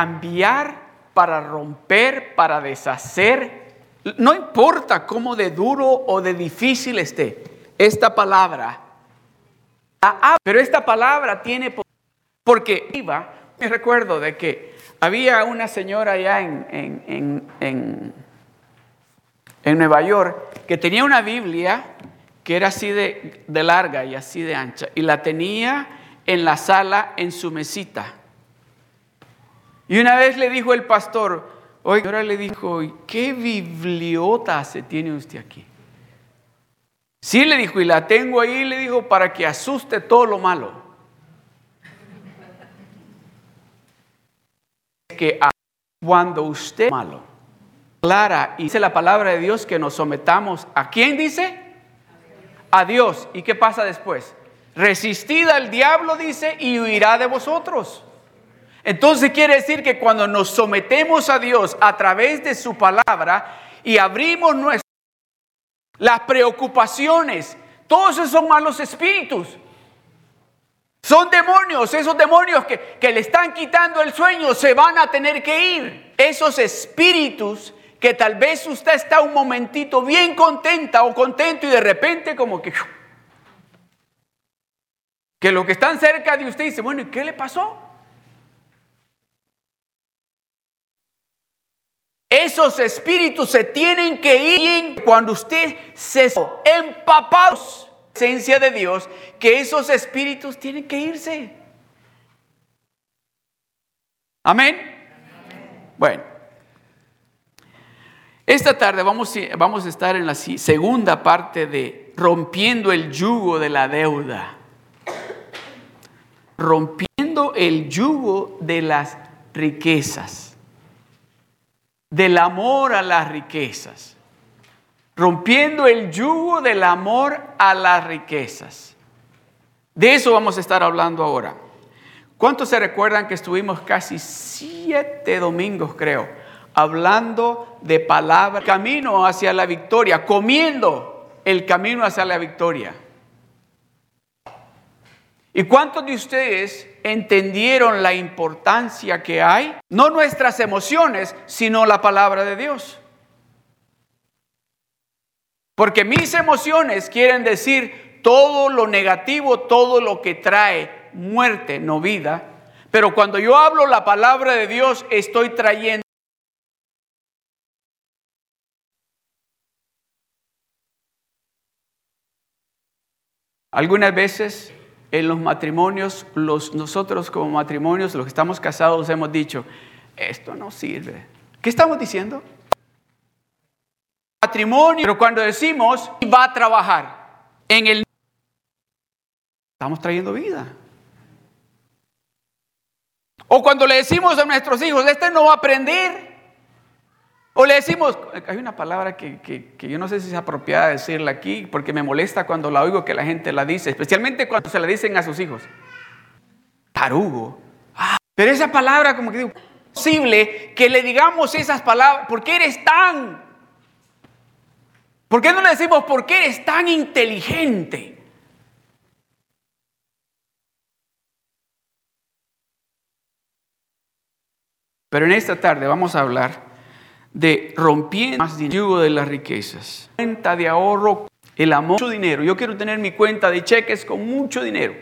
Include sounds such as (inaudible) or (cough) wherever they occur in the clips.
cambiar, para romper, para deshacer. No importa cómo de duro o de difícil esté, esta palabra, pero esta palabra tiene, porque iba, me recuerdo de que había una señora allá en, en, en, Nueva York que tenía una Biblia que era así de, de larga y así de ancha, y la tenía en la sala en su mesita. Y una vez le dijo el pastor, oye, ahora le dijo, ¿qué bibliota se tiene usted aquí? Sí, le dijo, y la tengo ahí, le dijo, para que asuste todo lo malo. Que cuando usted malo, clara, y dice la palabra de Dios que nos sometamos, ¿a quién dice? A Dios. ¿Y qué pasa después? Resistid al diablo, dice, y huirá de vosotros. Entonces quiere decir que cuando nos sometemos a Dios a través de su palabra y abrimos nuestras las preocupaciones, todos esos son malos espíritus. Son demonios, esos demonios que, le están quitando el sueño se van a tener que ir. Esos espíritus que tal vez usted está un momentito bien contenta o contento y de repente como que... Que los que están cerca de usted dice, bueno, ¿y qué le pasó? Esos espíritus se tienen que ir cuando usted se empapados esencia de Dios, que esos espíritus tienen que irse. Amén. Bueno, esta tarde vamos, vamos a estar en la segunda parte de rompiendo el yugo de la deuda. Rompiendo el yugo de las riquezas del amor a las riquezas, rompiendo el yugo del amor a las riquezas. De eso vamos a estar hablando ahora. ¿Cuántos se recuerdan que estuvimos casi siete domingos, creo, hablando de palabra, camino hacia la victoria, comiendo el camino hacia la victoria? ¿Y cuántos de ustedes entendieron la importancia que hay? No nuestras emociones, sino la palabra de Dios. Porque mis emociones quieren decir todo lo negativo, todo lo que trae muerte, no vida. Pero cuando yo hablo la palabra de Dios, estoy trayendo Algunas veces en los matrimonios, los, nosotros como matrimonios, los que estamos casados, hemos dicho, esto no sirve. ¿Qué estamos diciendo? Matrimonio, pero cuando decimos, va a trabajar en el... Estamos trayendo vida. O cuando le decimos a nuestros hijos, este no va a aprender, o le decimos, hay una palabra que, yo no sé si es apropiada decirla aquí, porque me molesta cuando la oigo que la gente la dice, especialmente cuando se la dicen a sus hijos. Tarugo. Ah, pero esa palabra, como que digo, posible que le digamos esas palabras, ¿por qué eres tan? ¿Por qué no le decimos, por qué eres tan inteligente? Pero en esta tarde vamos a hablar de rompiendo el yugo de las riquezas. Cuenta de ahorro, el amor, mucho dinero. Yo quiero tener mi cuenta de cheques con mucho dinero.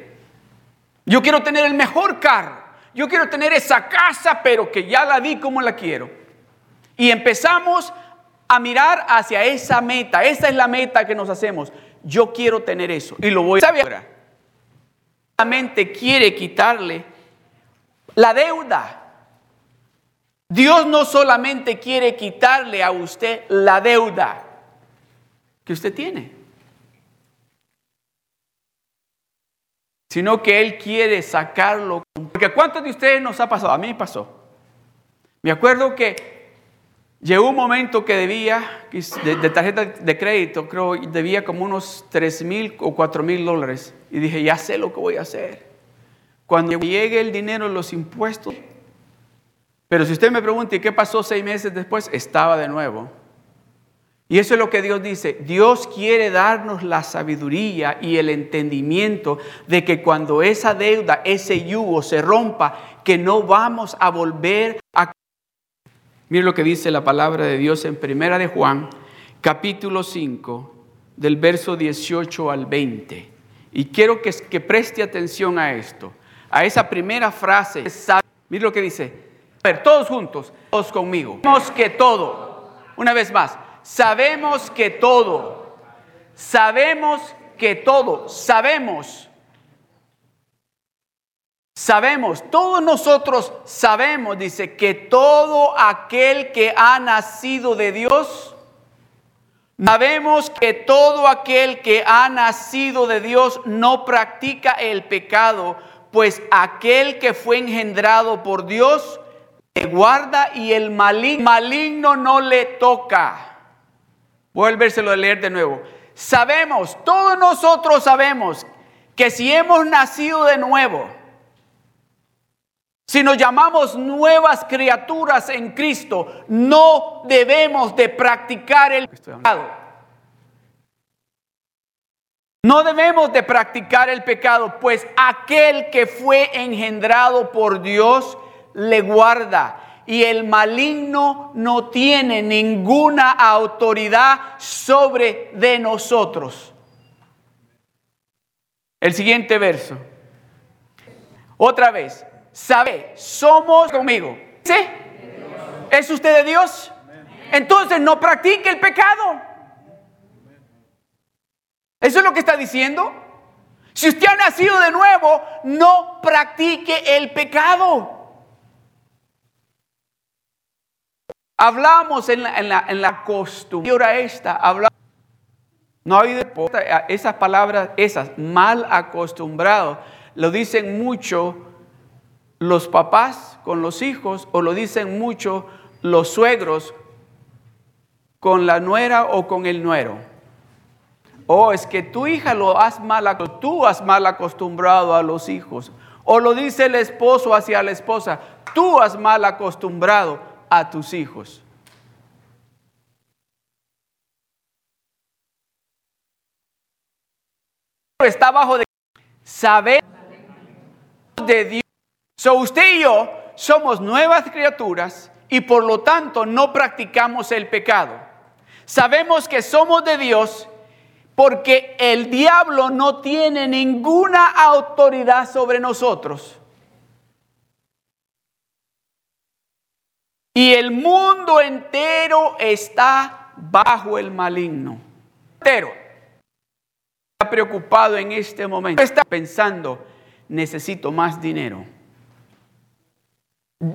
Yo quiero tener el mejor carro. Yo quiero tener esa casa, pero que ya la vi como la quiero. Y empezamos a mirar hacia esa meta. Esa es la meta que nos hacemos. Yo quiero tener eso. Y lo voy a. La mente quiere quitarle la deuda. Dios no solamente quiere quitarle a usted la deuda que usted tiene, sino que Él quiere sacarlo. Porque ¿a cuántos de ustedes nos ha pasado? A mí me pasó. Me acuerdo que llegó un momento que debía, de, tarjeta de crédito, creo, debía como unos 3 mil o 4 mil dólares. Y dije, ya sé lo que voy a hacer. Cuando llegue el dinero, los impuestos, pero si usted me pregunta, ¿y qué pasó seis meses después? Estaba de nuevo. Y eso es lo que Dios dice. Dios quiere darnos la sabiduría y el entendimiento de que cuando esa deuda, ese yugo se rompa, que no vamos a volver a... Mire lo que dice la palabra de Dios en Primera de Juan, capítulo 5, del verso 18 al 20. Y quiero que, que preste atención a esto, a esa primera frase. Mire lo que dice. Ver, todos juntos, todos conmigo. Sabemos que todo, una vez más, sabemos que todo, sabemos que todo, sabemos. Sabemos, todos nosotros sabemos, dice, que todo aquel que ha nacido de Dios, sabemos que todo aquel que ha nacido de Dios no practica el pecado, pues aquel que fue engendrado por Dios guarda y el maligno, maligno no le toca. Vuélverselo a leer de nuevo. Sabemos, todos nosotros sabemos que si hemos nacido de nuevo, si nos llamamos nuevas criaturas en Cristo, no debemos de practicar el pecado. No debemos de practicar el pecado, pues aquel que fue engendrado por Dios le guarda y el maligno no tiene ninguna autoridad sobre de nosotros. El siguiente verso. Otra vez, sabe, somos conmigo. ¿Sí? ¿Es usted de Dios? Entonces no practique el pecado. ¿Eso es lo que está diciendo? Si usted ha nacido de nuevo, no practique el pecado. Hablamos en la, en la, en la costumbre. Y ahora esta, hablamos. No hay esas palabras, esas, mal acostumbrado, lo dicen mucho los papás con los hijos o lo dicen mucho los suegros con la nuera o con el nuero. O es que tu hija lo has mal, tú has mal acostumbrado a los hijos. O lo dice el esposo hacia la esposa, tú has mal acostumbrado a tus hijos. Está bajo de saber de Dios. So usted y yo somos nuevas criaturas y por lo tanto no practicamos el pecado. Sabemos que somos de Dios porque el diablo no tiene ninguna autoridad sobre nosotros. Y el mundo entero está bajo el maligno. Entero. Está preocupado en este momento. Está pensando, necesito más dinero.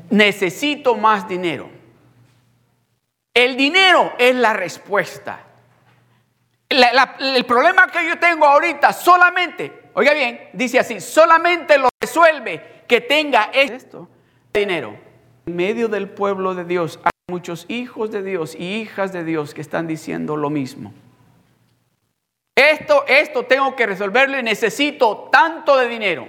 Necesito más dinero. El dinero es la respuesta el problema que yo tengo ahorita solamente, oiga bien, dice así, solamente lo resuelve que tenga esto, dinero. En medio del pueblo de Dios hay muchos hijos de Dios y hijas de Dios que están diciendo lo mismo. Esto, esto tengo que resolverlo y necesito tanto de dinero.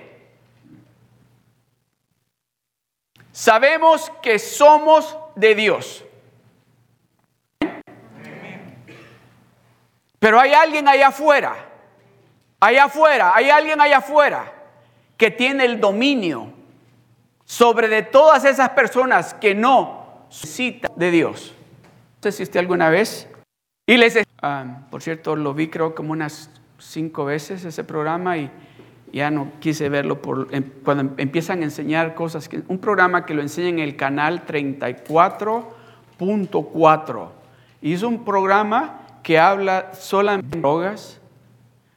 Sabemos que somos de Dios. Pero hay alguien allá afuera, allá afuera, hay alguien allá afuera que tiene el dominio sobre de todas esas personas que no citan de Dios. No sé si usted alguna vez, y les, ah, por cierto, lo vi creo como unas cinco veces ese programa y ya no quise verlo por, em, cuando empiezan a enseñar cosas, que, un programa que lo enseña en el canal 34.4. Y es un programa que habla solamente de drogas,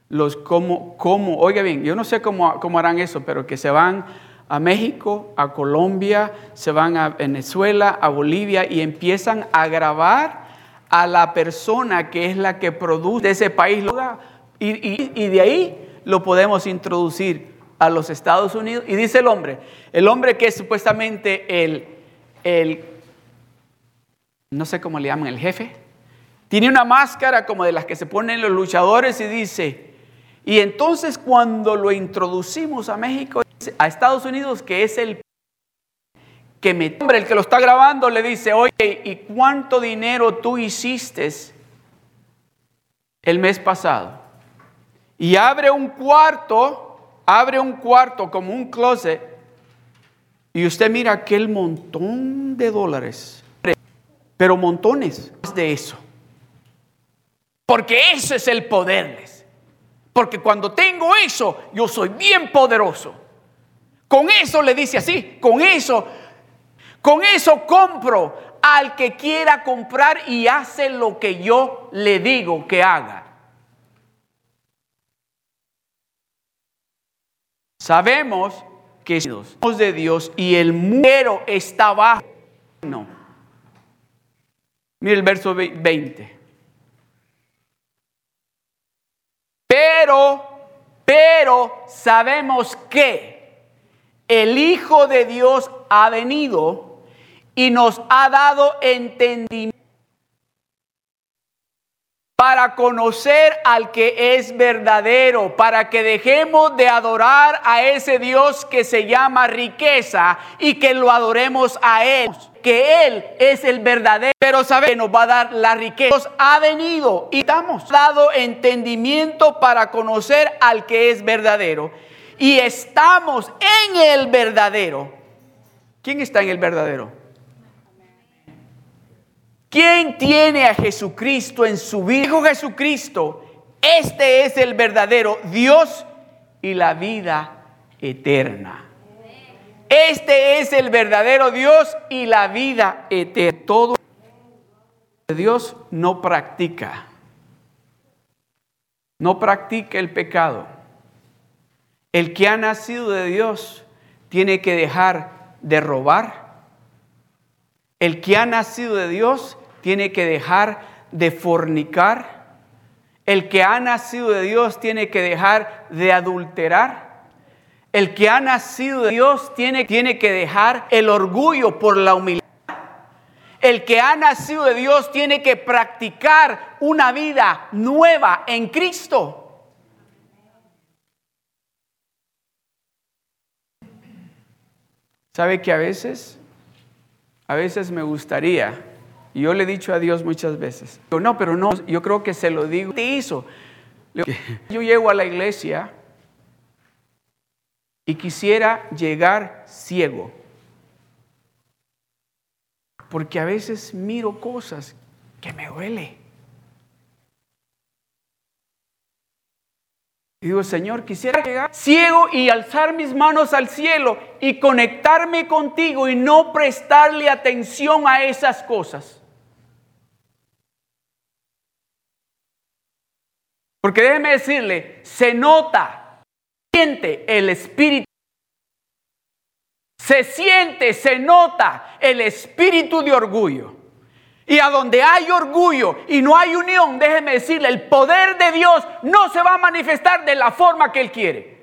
los cómo, cómo, oiga bien, yo no sé cómo, cómo harán eso, pero que se van a México, a Colombia, se van a Venezuela, a Bolivia y empiezan a grabar a la persona que es la que produce ese país y, y, y de ahí lo podemos introducir a los Estados Unidos. Y dice el hombre, el hombre que es supuestamente el, el no sé cómo le llaman, el jefe, tiene una máscara como de las que se ponen los luchadores y dice, y entonces cuando lo introducimos a México, a Estados Unidos, que es el que me hombre, el que lo está grabando, le dice, oye, ¿y cuánto dinero tú hiciste el mes pasado y abre un cuarto, abre un cuarto como un closet y usted mira aquel montón de dólares, pero montones de eso. Porque eso es el poder. Porque cuando tengo eso, yo soy bien poderoso. Con eso le dice así, con eso, con eso compro al que quiera comprar y hace lo que yo le digo que haga. Sabemos que somos de Dios y el muero está bajo. No. Mire el verso 20. Pero, pero sabemos que el Hijo de Dios ha venido y nos ha dado entendimiento para conocer al que es verdadero, para que dejemos de adorar a ese Dios que se llama riqueza y que lo adoremos a Él, que Él es el verdadero, pero sabe que nos va a dar la riqueza. Nos ha venido y estamos dado entendimiento para conocer al que es verdadero y estamos en el verdadero. ¿Quién está en el verdadero? ¿Quién tiene a Jesucristo en su vida? Dijo Jesucristo, este es el verdadero Dios y la vida eterna. Este es el verdadero Dios y la vida eterna. Todo Dios no practica. No practica el pecado. El que ha nacido de Dios tiene que dejar de robar, el que ha nacido de Dios tiene que dejar de fornicar. El que ha nacido de Dios tiene que dejar de adulterar. El que ha nacido de Dios tiene, tiene que dejar el orgullo por la humildad. El que ha nacido de Dios tiene que practicar una vida nueva en Cristo. ¿Sabe que a veces a veces me gustaría, y yo le he dicho a Dios muchas veces, no, pero no, yo creo que se lo digo, te hizo. Yo llego a la iglesia y quisiera llegar ciego, porque a veces miro cosas que me duele. Y digo, Señor, quisiera llegar ciego y alzar mis manos al cielo y conectarme contigo y no prestarle atención a esas cosas. Porque déjeme decirle, se nota, siente el espíritu. Se siente, se nota el espíritu de orgullo. Y a donde hay orgullo y no hay unión, déjeme decirle, el poder de Dios no se va a manifestar de la forma que Él quiere.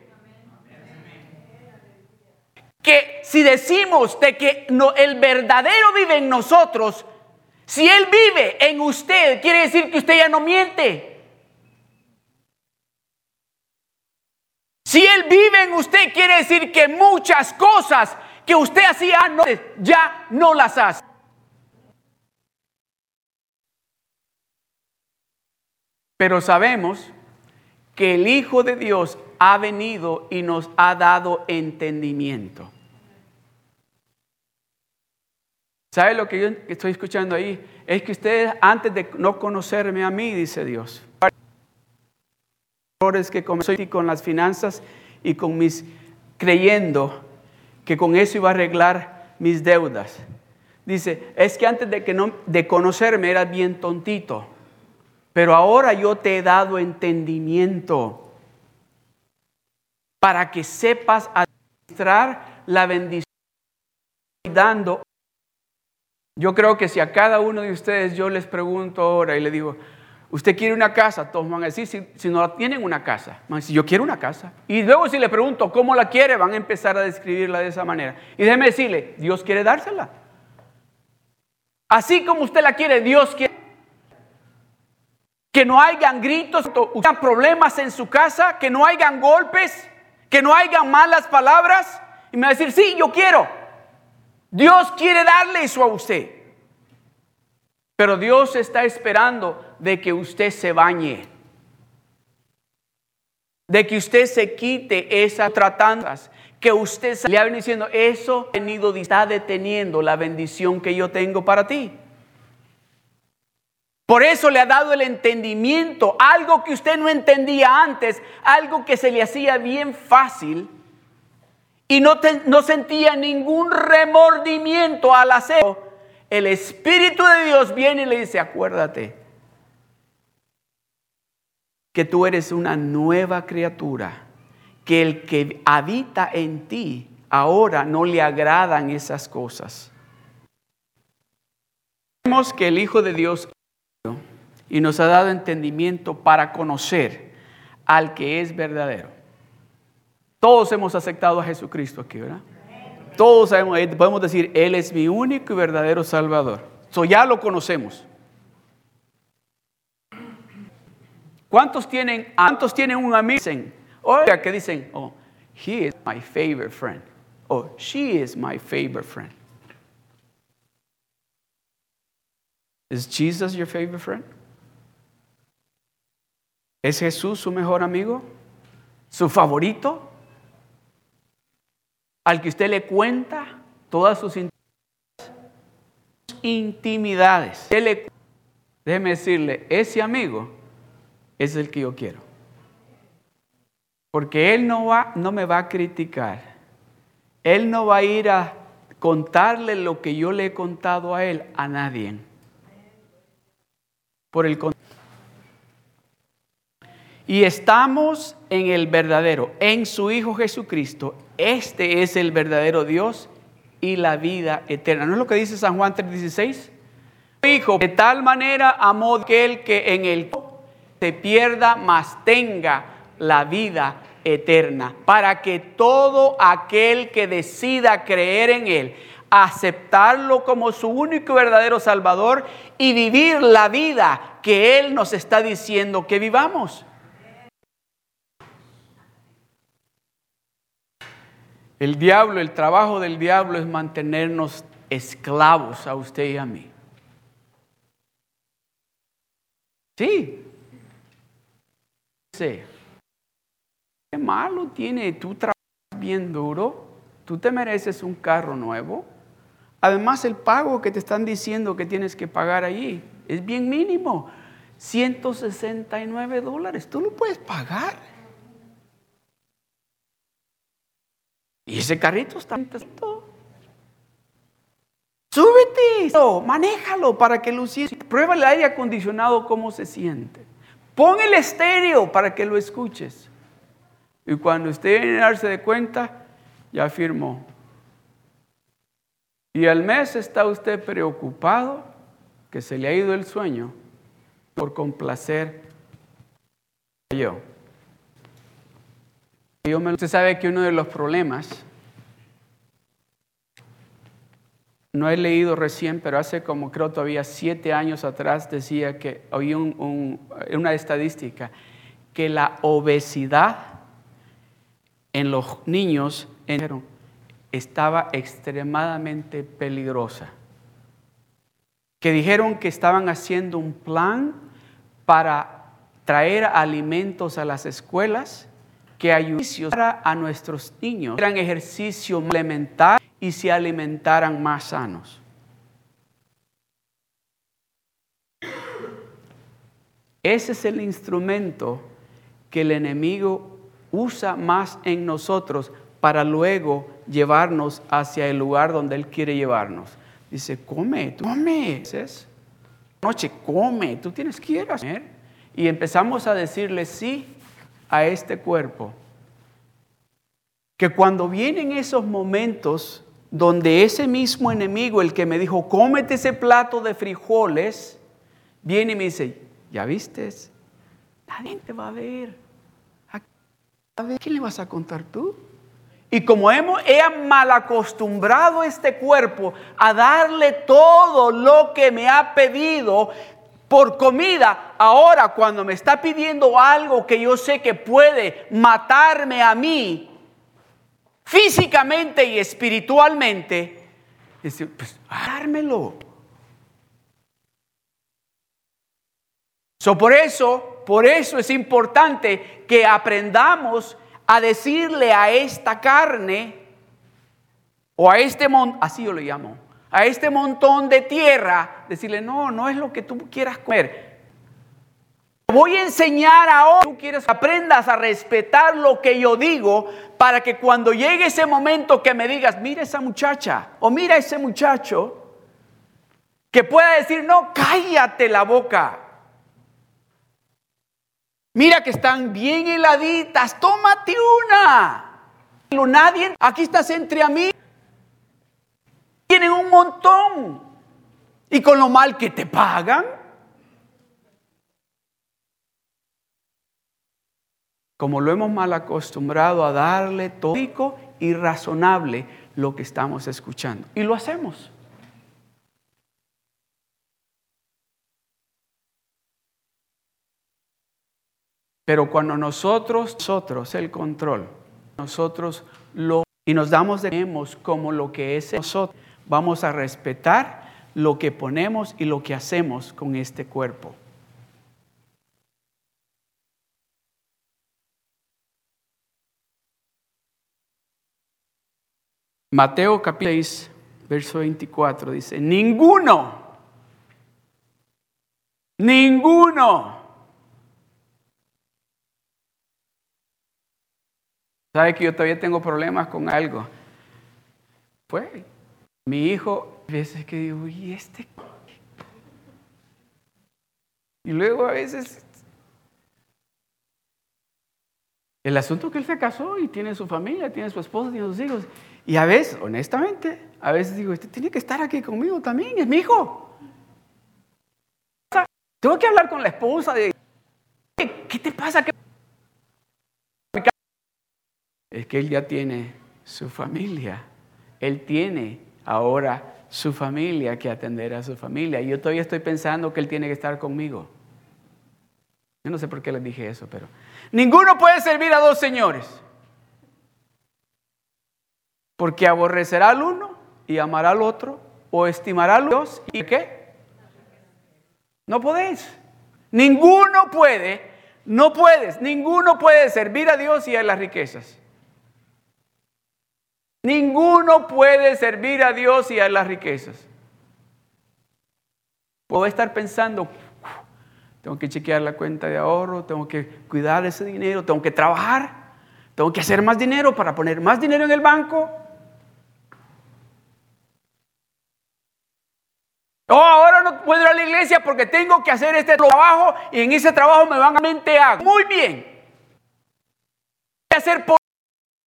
Que si decimos de que el verdadero vive en nosotros, si Él vive en usted, quiere decir que usted ya no miente. Si Él vive en usted, quiere decir que muchas cosas que usted hacía antes ya no las hace. Pero sabemos que el Hijo de Dios ha venido y nos ha dado entendimiento. ¿Sabe lo que yo estoy escuchando ahí? Es que ustedes antes de no conocerme a mí, dice Dios, errores que comencé con las finanzas y con mis creyendo que con eso iba a arreglar mis deudas. Dice, es que antes de que no de conocerme era bien tontito. Pero ahora yo te he dado entendimiento para que sepas administrar la bendición dando. Yo creo que si a cada uno de ustedes yo les pregunto ahora y le digo, ¿usted quiere una casa? Todos van a decir, si, no tienen una casa, van a decir, yo quiero una casa. Y luego si le pregunto cómo la quiere, van a empezar a describirla de esa manera. Y déjeme decirle, Dios quiere dársela. Así como usted la quiere, Dios quiere que no hayan gritos, problemas en su casa, que no hayan golpes, que no hayan malas palabras. Y me va a decir, sí, yo quiero. Dios quiere darle eso a usted. Pero Dios está esperando de que usted se bañe. de que usted se quite esas tratanzas, que usted le ha venido diciendo, eso ha venido, está deteniendo la bendición que yo tengo para ti. Por eso le ha dado el entendimiento, algo que usted no entendía antes, algo que se le hacía bien fácil y no, no sentía ningún remordimiento al hacerlo. El Espíritu de Dios viene y le dice, acuérdate que tú eres una nueva criatura, que el que habita en ti ahora no le agradan esas cosas. Vemos que el Hijo de Dios y nos ha dado entendimiento para conocer al que es verdadero. Todos hemos aceptado a Jesucristo aquí, ¿verdad? Todos sabemos, eh, podemos decir, Él es mi único y verdadero Salvador. So ya lo conocemos. ¿Cuántos tienen, cuántos tienen un amigo oiga, que dicen, oh, he is my favorite friend, oh, she is my favorite friend? Is Jesus your favorite friend? ¿Es Jesús su mejor amigo? ¿Su favorito? Al que usted le cuenta todas sus intimidades. Déjeme decirle, ese amigo es el que yo quiero. Porque Él no, va, no me va a criticar. Él no va a ir a contarle lo que yo le he contado a Él a nadie. Por el y estamos en el verdadero, en su Hijo Jesucristo. Este es el verdadero Dios y la vida eterna. ¿No es lo que dice San Juan 3:16? Hijo, de tal manera amó aquel que en el se pierda, mas tenga la vida eterna, para que todo aquel que decida creer en Él, aceptarlo como su único y verdadero Salvador y vivir la vida que Él nos está diciendo que vivamos. El diablo, el trabajo del diablo es mantenernos esclavos a usted y a mí. Sí. Sí. ¿Qué malo tiene? Tú trabajas bien duro, tú te mereces un carro nuevo. Además, el pago que te están diciendo que tienes que pagar allí es bien mínimo. 169 dólares. Tú lo puedes pagar. Y ese carrito está Súbete, manéjalo para que lo. Prueba el aire acondicionado cómo se siente. Pon el estéreo para que lo escuches. Y cuando usted viene a darse de cuenta, ya firmó. Y al mes está usted preocupado que se le ha ido el sueño por complacer a Usted sabe que uno de los problemas, no he leído recién, pero hace como creo todavía siete años atrás decía que oí una estadística que la obesidad en los niños estaba extremadamente peligrosa. Que dijeron que estaban haciendo un plan para traer alimentos a las escuelas que ayudara a nuestros niños, eran ejercicio elemental y se alimentaran más sanos. Ese es el instrumento que el enemigo usa más en nosotros para luego llevarnos hacia el lugar donde Él quiere llevarnos. Dice, come, tú come. Noche, come, tú tienes que ir a comer. Y empezamos a decirle sí a este cuerpo. Que cuando vienen esos momentos donde ese mismo enemigo, el que me dijo, cómete ese plato de frijoles, viene y me dice, ¿ya vistes? Nadie te va a ver. A ver, ¿quién le vas a contar tú? Y como hemos, he mal acostumbrado este cuerpo a darle todo lo que me ha pedido, por comida, ahora cuando me está pidiendo algo que yo sé que puede matarme a mí, físicamente y espiritualmente, dice, pues dármelo. Por eso por eso es importante que aprendamos a decirle a esta carne o a este montón, así yo lo llamo, a este montón de tierra, decirle, no, no es lo que tú quieras comer. Voy a enseñar ahora, tú quieres aprendas a respetar lo que yo digo para que cuando llegue ese momento que me digas, mira esa muchacha o mira ese muchacho, que pueda decir, no, cállate la boca. Mira que están bien heladitas, tómate una. Nadie, aquí estás entre mí. Tienen un montón. Y con lo mal que te pagan. Como lo hemos mal acostumbrado a darle tópico y razonable lo que estamos escuchando. Y lo hacemos. Pero cuando nosotros, nosotros el control, nosotros lo y nos damos de como lo que es nosotros, vamos a respetar lo que ponemos y lo que hacemos con este cuerpo. Mateo capítulo 6, verso 24 dice, ninguno, ninguno ¿Sabe que yo todavía tengo problemas con algo? Pues, mi hijo, a veces que digo, ¿y este? Y luego a veces, el asunto que él se casó y tiene su familia, tiene su esposa, tiene sus hijos. Y a veces, honestamente, a veces digo, este tiene que estar aquí conmigo también, es mi hijo. Tengo que hablar con la esposa de, ¿qué te pasa? es que él ya tiene su familia. Él tiene ahora su familia que atender a su familia. Y yo todavía estoy pensando que él tiene que estar conmigo. Yo no sé por qué les dije eso, pero ninguno puede servir a dos señores. Porque aborrecerá al uno y amará al otro, o estimará a Dios y qué? No podéis. Ninguno puede, no puedes, ninguno puede servir a Dios y a las riquezas. Ninguno puede servir a Dios y a las riquezas. Puedo estar pensando, tengo que chequear la cuenta de ahorro, tengo que cuidar ese dinero, tengo que trabajar, tengo que hacer más dinero para poner más dinero en el banco. Oh, ahora no puedo ir a la iglesia porque tengo que hacer este trabajo y en ese trabajo me van a mente Muy bien. hacer por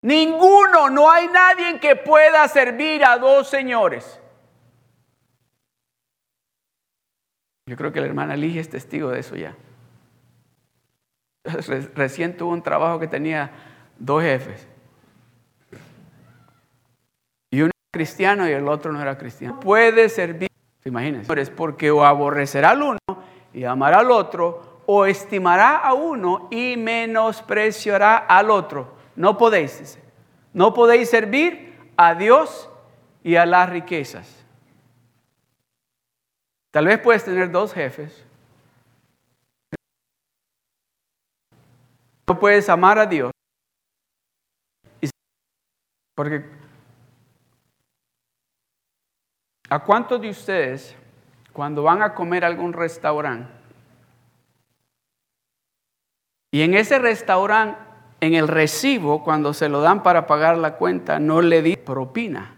Ninguno, no hay nadie que pueda servir a dos señores. Yo creo que la hermana Ligia es testigo de eso ya. Recién tuvo un trabajo que tenía dos jefes. Y uno era cristiano y el otro no era cristiano. Puede servir, imagínense, porque o aborrecerá al uno y amará al otro, o estimará a uno y menospreciará al otro. No podéis, No podéis servir a Dios y a las riquezas. Tal vez puedes tener dos jefes. No puedes amar a Dios. Porque ¿a cuántos de ustedes cuando van a comer a algún restaurante y en ese restaurante en el recibo, cuando se lo dan para pagar la cuenta, no le di propina.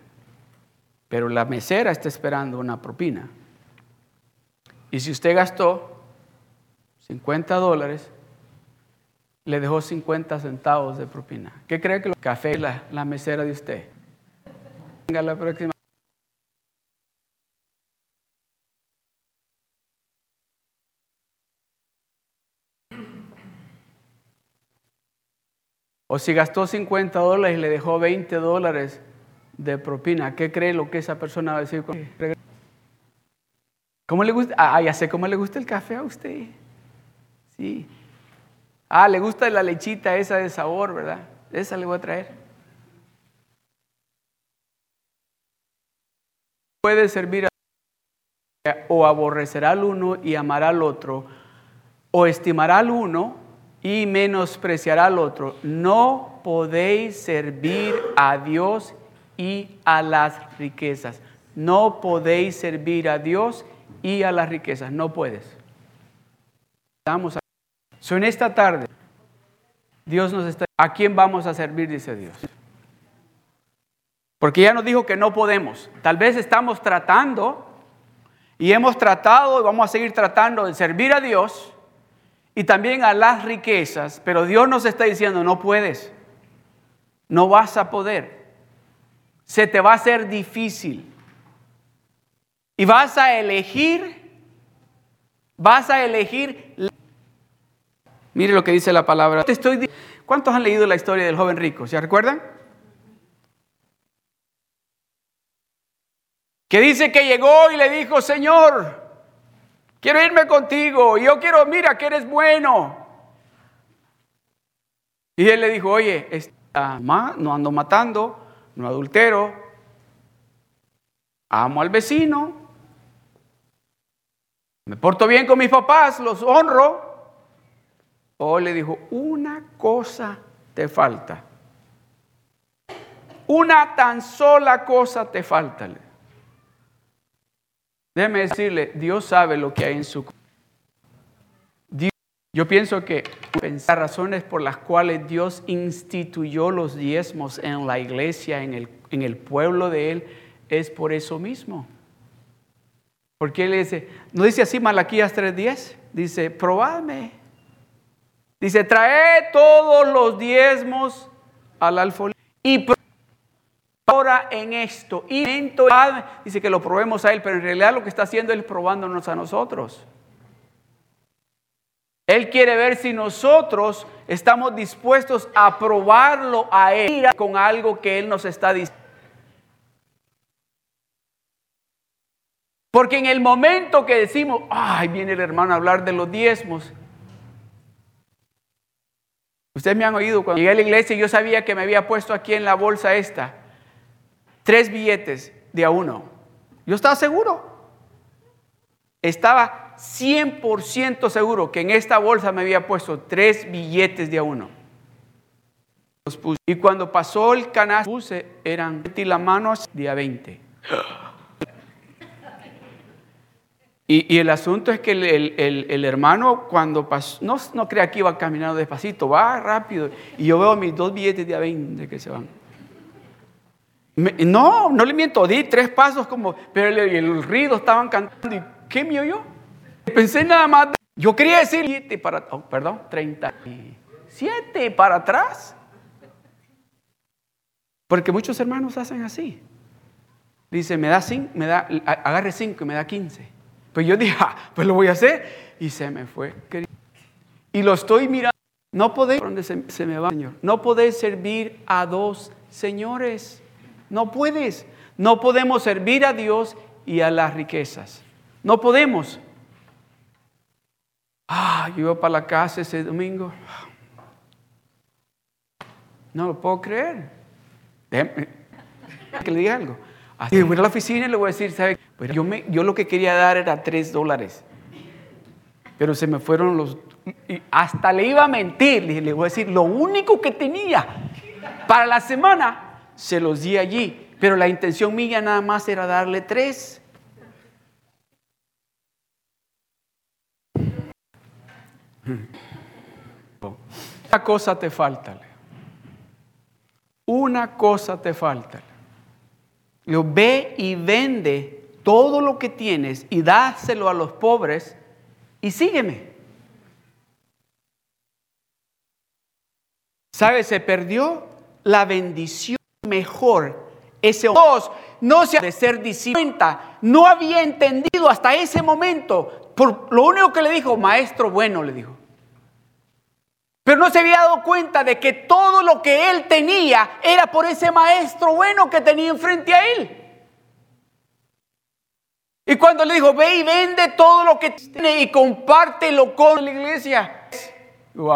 Pero la mesera está esperando una propina. Y si usted gastó 50 dólares, le dejó 50 centavos de propina. ¿Qué cree que lo café la, la mesera de usted? Venga la próxima. O si gastó 50 dólares y le dejó 20 dólares de propina, ¿qué cree lo que esa persona va a decir? ¿Cómo le gusta? Ah, ya sé cómo le gusta el café a usted. Sí. Ah, le gusta la lechita esa de sabor, ¿verdad? Esa le voy a traer. Puede servir a o aborrecerá al uno y amará al otro, o estimará al uno y menospreciará al otro. No podéis servir a Dios y a las riquezas. No podéis servir a Dios y a las riquezas. No puedes. Vamos a... So, en esta tarde, Dios nos está... ¿A quién vamos a servir? Dice Dios. Porque ya nos dijo que no podemos. Tal vez estamos tratando y hemos tratado y vamos a seguir tratando de servir a Dios y también a las riquezas, pero Dios nos está diciendo, no puedes, no vas a poder, se te va a hacer difícil y vas a elegir, vas a elegir. Mire lo que dice la palabra. Te estoy ¿Cuántos han leído la historia del joven rico? ¿Se recuerdan? que dice que llegó y le dijo, Señor, quiero irme contigo, yo quiero, mira que eres bueno. Y él le dijo, oye, no ando matando, no adultero, amo al vecino, me porto bien con mis papás, los honro. O le dijo, una cosa te falta. Una tan sola cosa te falta. Déjeme decirle, Dios sabe lo que hay en su Dios, Yo pienso que pensar razones por las cuales Dios instituyó los diezmos en la iglesia, en el, en el pueblo de Él, es por eso mismo. Porque Él dice, no dice así Malaquías 3.10, dice, probadme. Dice, trae todos los diezmos al alfolí y ahora en esto. Y dice que lo probemos a Él, pero en realidad lo que está haciendo es probándonos a nosotros. Él quiere ver si nosotros estamos dispuestos a probarlo a Él con algo que Él nos está diciendo. Porque en el momento que decimos, ay, viene el hermano a hablar de los diezmos. Ustedes me han oído cuando llegué a la iglesia yo sabía que me había puesto aquí en la bolsa esta tres billetes de a uno. Yo estaba seguro. Estaba 100% seguro que en esta bolsa me había puesto tres billetes de a uno. Y cuando pasó el canal, puse, eran la mano día 20. Y, y, el asunto es que el, hermano cuando pasó, no, no crea que iba caminando despacito, va rápido. Y yo veo mis dos billetes de a 20 que se van no, no le miento, di tres pasos como, pero el, ruido estaban cantando. ¿Y qué me oyó? Pensé nada más, yo quería decir siete para, oh, perdón, 37 para atrás. Porque muchos hermanos hacen así. Dice, me da cinco, me da, agarre cinco y me da 15. Pues yo dije, (laughs) ah, pues lo voy a hacer. Y se me fue. Y lo estoy mirando. No podéis, ¿dónde se, se me va, Señor? No podéis servir a dos señores. No puedes. No podemos servir a Dios y a las riquezas. No podemos. Ah, yo iba para la casa ese domingo. No lo puedo creer. Déjame que le diga algo. Así voy a la oficina y le voy a decir, ¿sabe? Pues yo, me, yo lo que quería dar era tres dólares. Pero se me fueron los... Y hasta le iba a mentir. le voy a decir, lo único que tenía para la semana se los di allí, pero la intención mía nada más era darle tres. Una cosa te falta. Una cosa te falta. Lo ve y vende todo lo que tienes y dáselo a los pobres y sígueme. ¿Sabes? Se perdió la bendición mejor ese dos no se ha de ser discípulo. No había entendido hasta ese momento. Por lo único que le dijo, maestro bueno, le dijo. Pero no se había dado cuenta de que todo lo que él tenía era por ese maestro bueno que tenía enfrente a él. Y cuando le dijo, ve y vende todo lo que tiene y compártelo con la iglesia.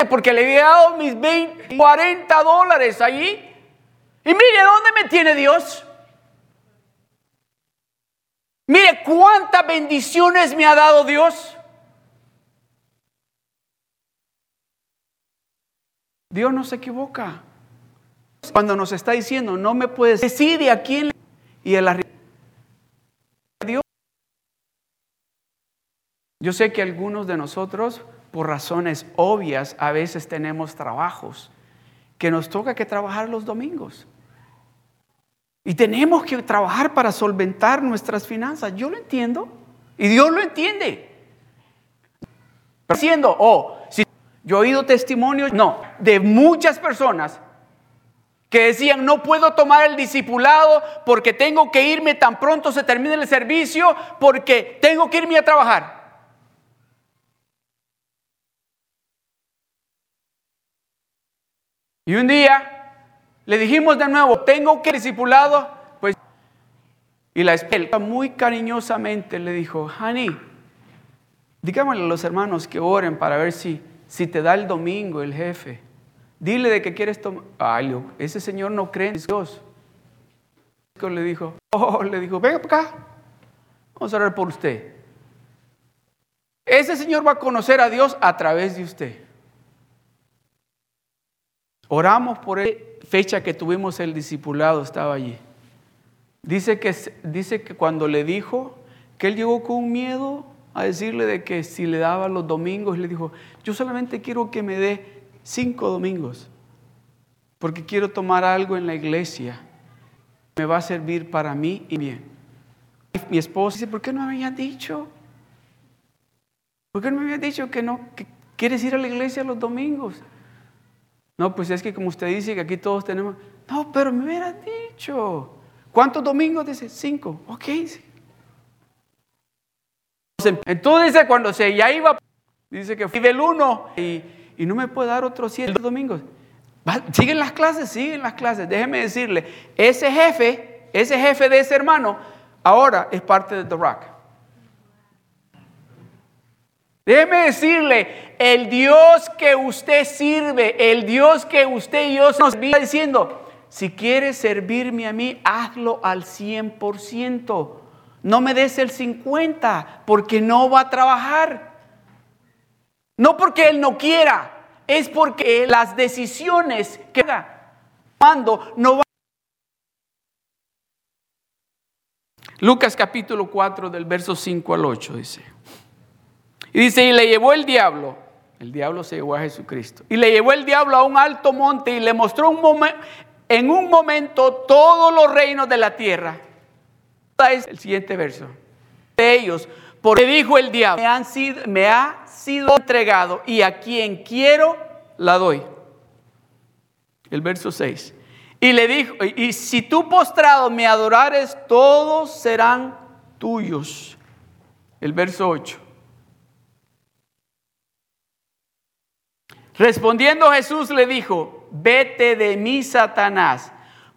Porque le había dado mis 20, 40 dólares allí. Y mire, ¿dónde me tiene Dios? Mire cuántas bendiciones me ha dado Dios. Dios no se equivoca. Cuando nos está diciendo, no me puedes, decide a quién y el Dios. Yo sé que algunos de nosotros, por razones obvias, a veces tenemos trabajos que nos toca que trabajar los domingos. Y tenemos que trabajar para solventar nuestras finanzas. Yo lo entiendo. Y Dios lo entiende. Diciendo, oh, si yo he oído testimonios, no, de muchas personas que decían, no puedo tomar el discipulado porque tengo que irme tan pronto se termine el servicio, porque tengo que irme a trabajar. Y un día le dijimos de nuevo, tengo que discipulado, pues, y la esposa muy cariñosamente le dijo, Honey, dígamele a los hermanos que oren para ver si, si te da el domingo el jefe. Dile de que quieres tomar. Ay, ese señor no cree en Dios. Le dijo, (laughs) oh, le dijo, venga para acá. Vamos a orar por usted. Ese señor va a conocer a Dios a través de usted. Oramos por él. Fecha que tuvimos el discipulado estaba allí. Dice que, dice que cuando le dijo que él llegó con miedo a decirle de que si le daba los domingos, le dijo, yo solamente quiero que me dé cinco domingos, porque quiero tomar algo en la iglesia. Me va a servir para mí y bien. Mi esposa dice, ¿por qué no me habías dicho? ¿Por qué no me habías dicho que no que quieres ir a la iglesia los domingos? No, pues es que como usted dice que aquí todos tenemos. No, pero me hubieras dicho. ¿Cuántos domingos? Dice, cinco. Ok. Entonces, cuando se ya iba, dice que fui del uno y y no me puede dar otros siete domingos. ¿Siguen las clases? Siguen las clases. Déjeme decirle, ese jefe, ese jefe de ese hermano, ahora es parte de The Rock. Déjeme decirle, el Dios que usted sirve, el Dios que usted y yo nos está diciendo, si quieres servirme a mí, hazlo al 100%. No me des el 50% porque no va a trabajar. No porque Él no quiera, es porque las decisiones que haga cuando no va. Lucas capítulo 4 del verso 5 al 8 dice. Y dice, y le llevó el diablo, el diablo se llevó a Jesucristo, y le llevó el diablo a un alto monte y le mostró un en un momento todos los reinos de la tierra. Es el siguiente verso. De ellos, porque dijo el diablo, me, han sido, me ha sido entregado y a quien quiero la doy. El verso 6. Y le dijo, y si tú postrado me adorares, todos serán tuyos. El verso 8. Respondiendo Jesús le dijo, vete de mí, Satanás,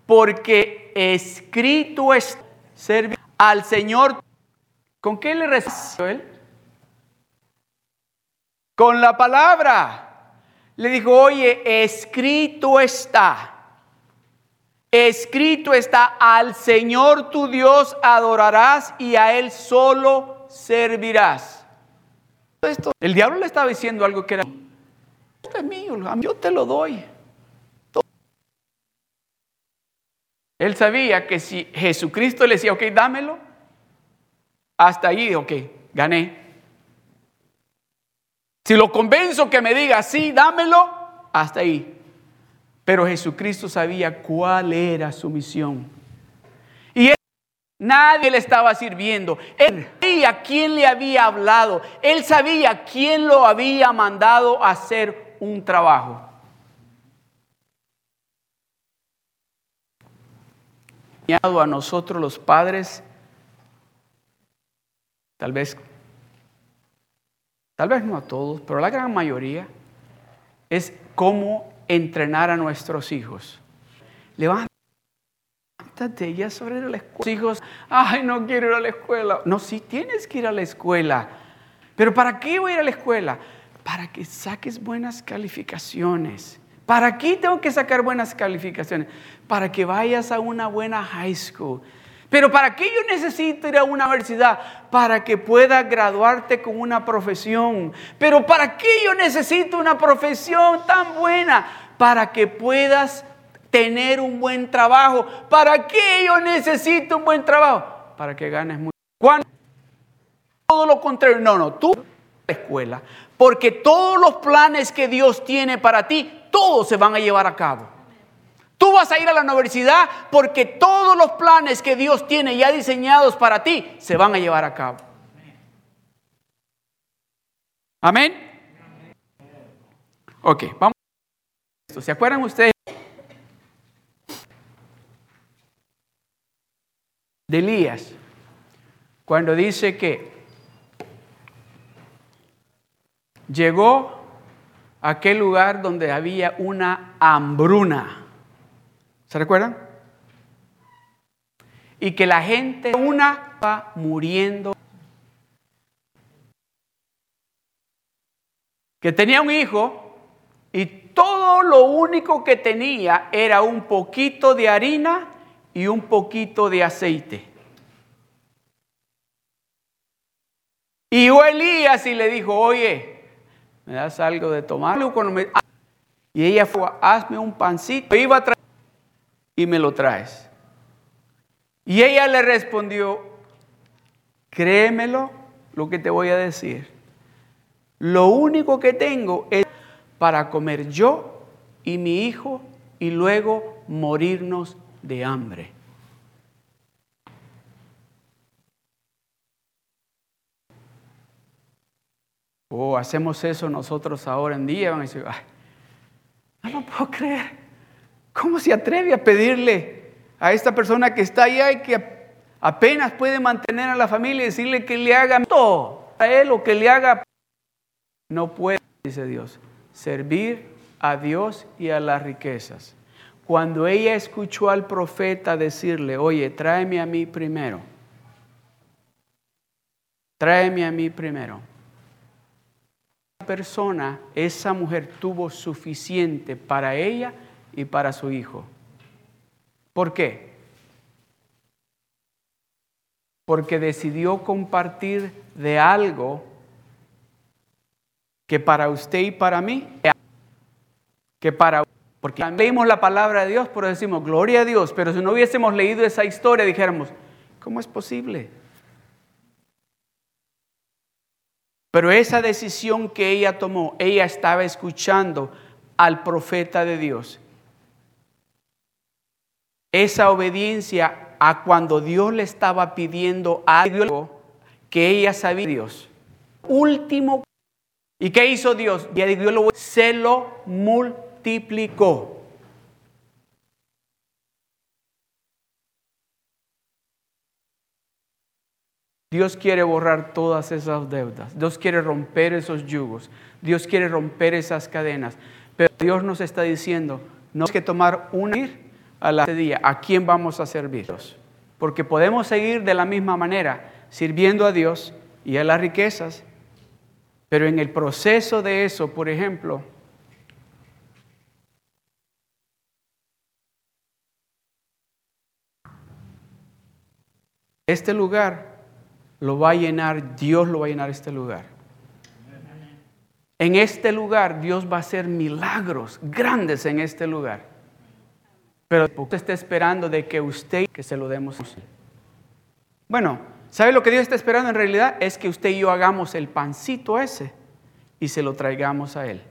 porque escrito es servir al Señor. ¿Con qué le respondió él? Con la palabra. Le dijo, oye, escrito está. Escrito está, al Señor tu Dios adorarás y a Él solo servirás. Esto, el diablo le estaba diciendo algo que era, esto es mío, yo te lo doy. Él sabía que si Jesucristo le decía, ok, dámelo, hasta ahí, ok, gané. Si lo convenzo que me diga, sí, dámelo, hasta ahí. Pero Jesucristo sabía cuál era su misión. Y él, nadie le estaba sirviendo. Él sabía quién le había hablado. Él sabía quién lo había mandado a hacer un trabajo. A nosotros los padres, tal vez tal vez no a todos, pero la gran mayoría, es cómo entrenar a nuestros hijos. Levántate, ya sobre la escuela. hijos, ay, no quiero ir a la escuela. No, sí tienes que ir a la escuela. Pero ¿para qué voy a ir a la escuela? Para que saques buenas calificaciones. ¿Para qué tengo que sacar buenas calificaciones? Para que vayas a una buena high school Pero ¿para qué yo necesito ir a una universidad? Para que pueda graduarte con una profesión. Pero ¿para qué yo necesito una profesión tan buena? Para que puedas tener un buen trabajo. ¿Para qué yo necesito un buen trabajo? Para que ganes mucho. ¿Cuándo? Todo lo contrario. No, no, tú la escuela. Porque todos los planes que Dios tiene para ti, todos se van a llevar a cabo. Tú vas a ir a la universidad porque todos los planes que Dios tiene ya diseñados para ti se van a llevar a cabo. Amén. Ok, vamos. ¿Se acuerdan ustedes de Elías? Cuando dice que llegó a aquel lugar donde había una hambruna. ¿Se recuerdan? Y que la gente una va muriendo. Que tenía un hijo y todo lo único que tenía era un poquito de harina y un poquito de aceite. Y Elías y le dijo, oye, ¿me das algo de tomar? Y ella fue, hazme un pancito. Iba a traer y me lo traes. Y ella le respondió, créemelo lo que te voy a decir. Lo único que tengo es para comer yo y mi hijo y luego morirnos de hambre. O oh, hacemos eso nosotros ahora en día, van no puedo creer. ¿Cómo se atreve a pedirle a esta persona que está allá y que apenas puede mantener a la familia y decirle que le haga todo a él o que le haga? No puede, dice Dios, servir a Dios y a las riquezas. Cuando ella escuchó al profeta decirle, oye, tráeme a mí primero, tráeme a mí primero. Persona, esa mujer tuvo suficiente para ella y para su hijo. ¿Por qué? Porque decidió compartir de algo que para usted y para mí, que para porque leímos la palabra de Dios, pero decimos, gloria a Dios, pero si no hubiésemos leído esa historia, dijéramos, ¿cómo es posible? Pero esa decisión que ella tomó, ella estaba escuchando al profeta de Dios esa obediencia a cuando Dios le estaba pidiendo algo que ella sabía Dios. Último. ¿Y qué hizo Dios? Y Dios se lo multiplicó. Dios quiere borrar todas esas deudas. Dios quiere romper esos yugos. Dios quiere romper esas cadenas. Pero Dios nos está diciendo, no hay que tomar un ir a la día, ¿a quién vamos a servir? Porque podemos seguir de la misma manera, sirviendo a Dios y a las riquezas, pero en el proceso de eso, por ejemplo, este lugar lo va a llenar, Dios lo va a llenar este lugar. En este lugar Dios va a hacer milagros grandes en este lugar. Pero usted está esperando de que usted, que se lo demos. Bueno, ¿sabe lo que Dios está esperando en realidad? Es que usted y yo hagamos el pancito ese y se lo traigamos a Él.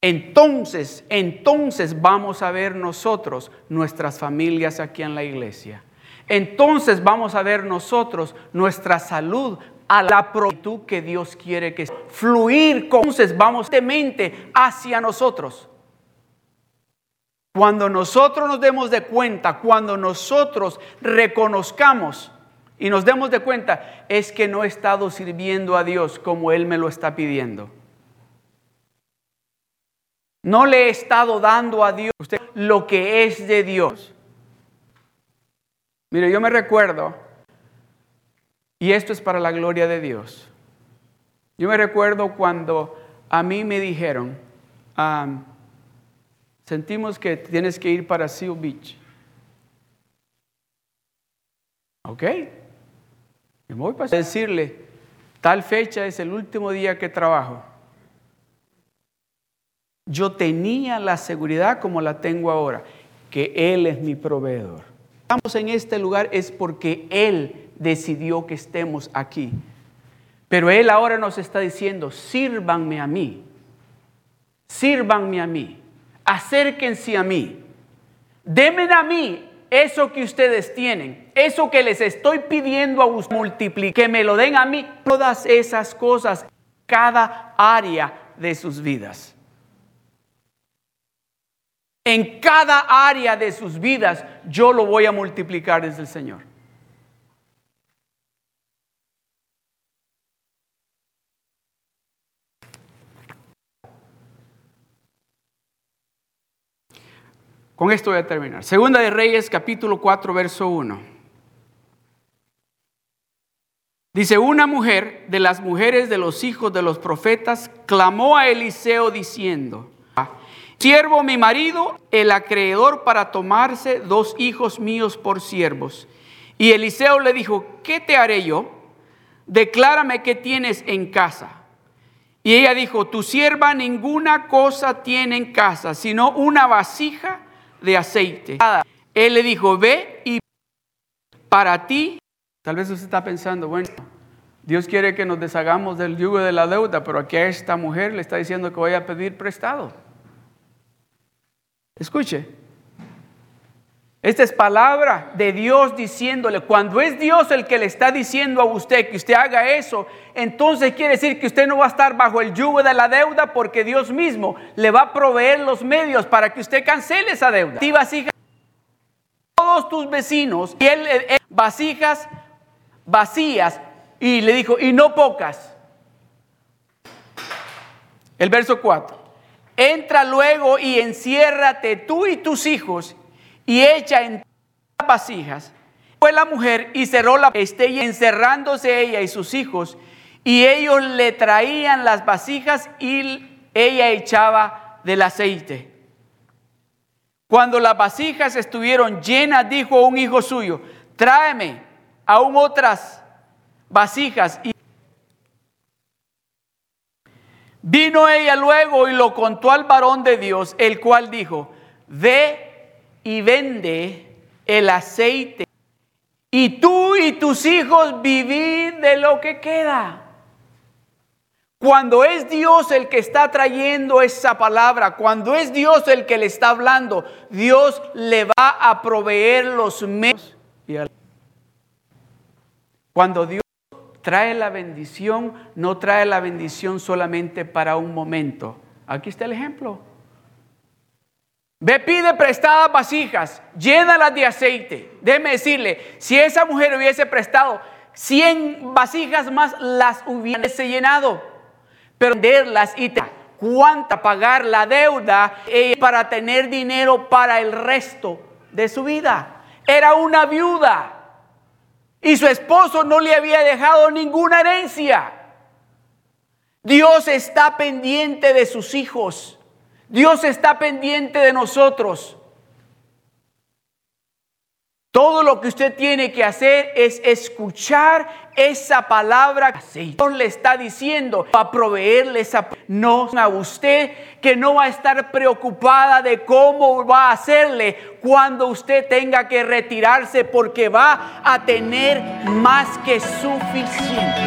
Entonces, entonces vamos a ver nosotros nuestras familias aquí en la iglesia. Entonces vamos a ver nosotros nuestra salud a la plenitud que Dios quiere que fluir. Entonces vamos mente hacia nosotros. Cuando nosotros nos demos de cuenta, cuando nosotros reconozcamos y nos demos de cuenta, es que no he estado sirviendo a Dios como Él me lo está pidiendo. No le he estado dando a Dios lo que es de Dios. Mire, yo me recuerdo, y esto es para la gloria de Dios. Yo me recuerdo cuando a mí me dijeron, sentimos que tienes que ir para Seal Beach. Ok. Y voy para decirle, tal fecha es el último día que trabajo. Yo tenía la seguridad como la tengo ahora, que Él es mi proveedor. Estamos en este lugar es porque Él decidió que estemos aquí. Pero Él ahora nos está diciendo, sírvanme a mí, sírvanme a mí, acérquense a mí, denme a mí eso que ustedes tienen, eso que les estoy pidiendo a ustedes, multiplique, que me lo den a mí, todas esas cosas, cada área de sus vidas en cada área de sus vidas, yo lo voy a multiplicar desde el Señor. Con esto voy a terminar. Segunda de Reyes, capítulo 4, verso 1. Dice, una mujer de las mujeres de los hijos de los profetas clamó a Eliseo diciendo, Siervo mi marido, el acreedor para tomarse dos hijos míos por siervos. Y Eliseo le dijo, ¿qué te haré yo? Declárame qué tienes en casa. Y ella dijo, tu sierva ninguna cosa tiene en casa, sino una vasija de aceite. Él le dijo, ve y para ti, tal vez usted está pensando, bueno, Dios quiere que nos deshagamos del yugo de la deuda, pero aquí a esta mujer le está diciendo que voy a pedir prestado. Escuche. Esta es palabra de Dios diciéndole, cuando es Dios el que le está diciendo a usted que usted haga eso, entonces quiere decir que usted no va a estar bajo el yugo de la deuda porque Dios mismo le va a proveer los medios para que usted cancele esa deuda. Y vasijas todos tus vecinos y él, vasijas vacías y le dijo, y no pocas. El verso 4. Entra luego y enciérrate tú y tus hijos y echa en las vasijas. Fue la mujer y cerró la estella encerrándose ella y sus hijos y ellos le traían las vasijas y ella echaba del aceite. Cuando las vasijas estuvieron llenas, dijo un hijo suyo, tráeme aún otras vasijas. Y Vino ella luego y lo contó al varón de Dios, el cual dijo, ve y vende el aceite y tú y tus hijos vivid de lo que queda. Cuando es Dios el que está trayendo esa palabra, cuando es Dios el que le está hablando, Dios le va a proveer los medios. Cuando Dios trae la bendición, no trae la bendición solamente para un momento. Aquí está el ejemplo. Ve, pide prestadas vasijas, llénalas de aceite. Déjeme decirle, si esa mujer hubiese prestado 100 vasijas más, las hubiese llenado. Pero venderlas y te, cuánta pagar la deuda para tener dinero para el resto de su vida. Era una viuda y su esposo no le había dejado ninguna herencia. Dios está pendiente de sus hijos. Dios está pendiente de nosotros. Todo lo que usted tiene que hacer es escuchar esa palabra que Dios le está diciendo. Para proveerle esa no a usted que no va a estar preocupada de cómo va a hacerle cuando usted tenga que retirarse porque va a tener más que suficiente.